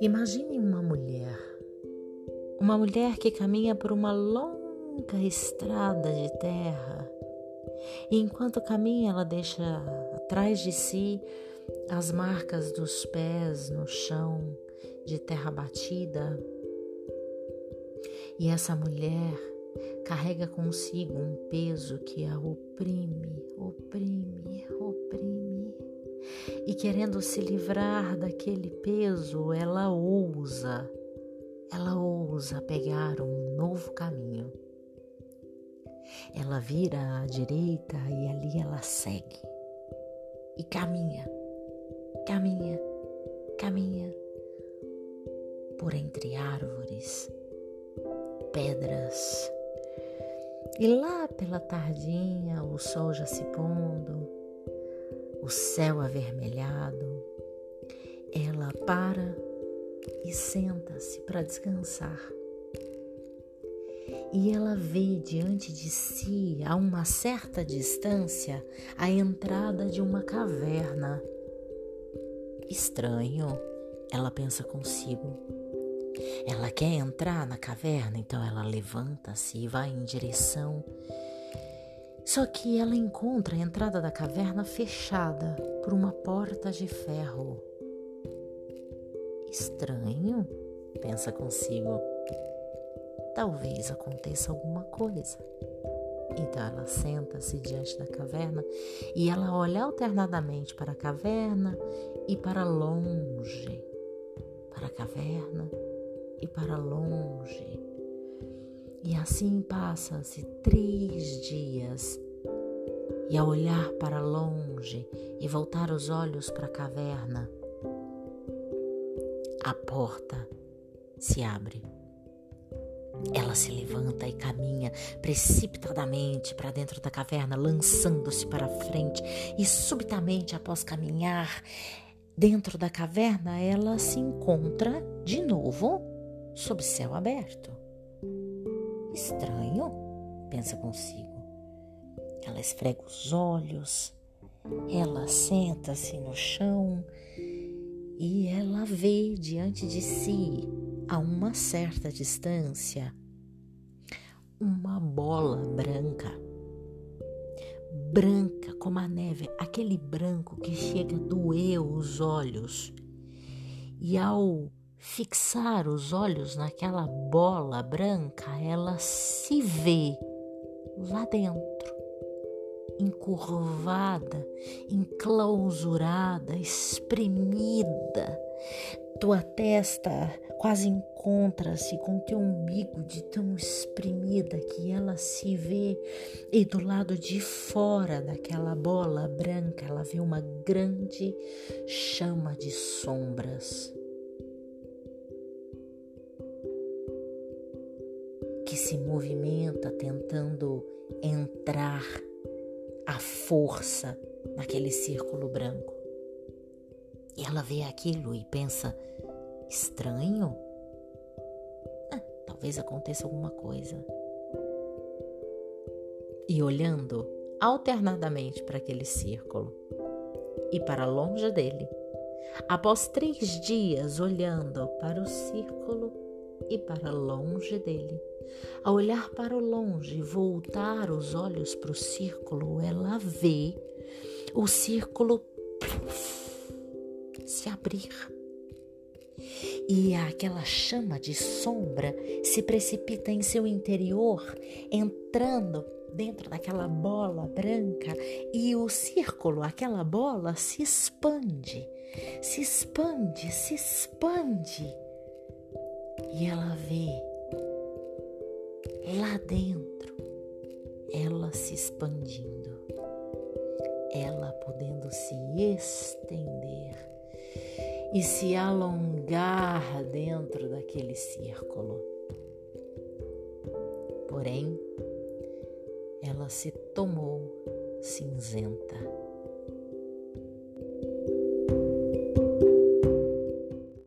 Imagine uma mulher, uma mulher que caminha por uma longa estrada de terra e enquanto caminha ela deixa atrás de si as marcas dos pés no chão de terra batida. E essa mulher carrega consigo um peso que a oprime, oprime, oprime. E querendo se livrar daquele peso, ela ousa, ela ousa pegar um novo caminho. Ela vira à direita e ali ela segue. E caminha, caminha, caminha por entre árvores, pedras. E lá pela tardinha, o sol já se pondo, o céu avermelhado, ela para e senta-se para descansar. E ela vê diante de si, a uma certa distância, a entrada de uma caverna. Estranho, ela pensa consigo. Ela quer entrar na caverna, então ela levanta-se e vai em direção. Só que ela encontra a entrada da caverna fechada por uma porta de ferro. Estranho, pensa consigo. Talvez aconteça alguma coisa. Então ela senta-se diante da caverna e ela olha alternadamente para a caverna e para longe, para a caverna e para longe. E assim passa-se três dias. E ao olhar para longe e voltar os olhos para a caverna, a porta se abre. Ela se levanta e caminha precipitadamente para dentro da caverna, lançando-se para frente, e subitamente, após caminhar dentro da caverna, ela se encontra de novo sob céu aberto. Estranho, pensa consigo. Ela esfrega os olhos, ela senta-se no chão e ela vê diante de si a uma certa distância uma bola branca, branca como a neve, aquele branco que chega a doer os olhos. E ao fixar os olhos naquela bola branca, ela se vê lá dentro, encurvada, enclausurada, espremida, tua testa quase encontra-se com teu umbigo de tão espremida que ela se vê, e do lado de fora daquela bola branca ela vê uma grande chama de sombras. Que se movimenta tentando entrar à força naquele círculo branco. E ela vê aquilo e pensa: estranho? Ah, talvez aconteça alguma coisa. E olhando alternadamente para aquele círculo e para longe dele, após três dias olhando para o círculo e para longe dele, a olhar para o longe e voltar os olhos para o círculo, ela vê o círculo se abrir. E aquela chama de sombra se precipita em seu interior, entrando dentro daquela bola branca e o círculo, aquela bola, se expande, se expande, se expande. E ela vê lá dentro ela se expandindo, ela podendo se estender e se alongar dentro daquele círculo. Porém, ela se tomou cinzenta.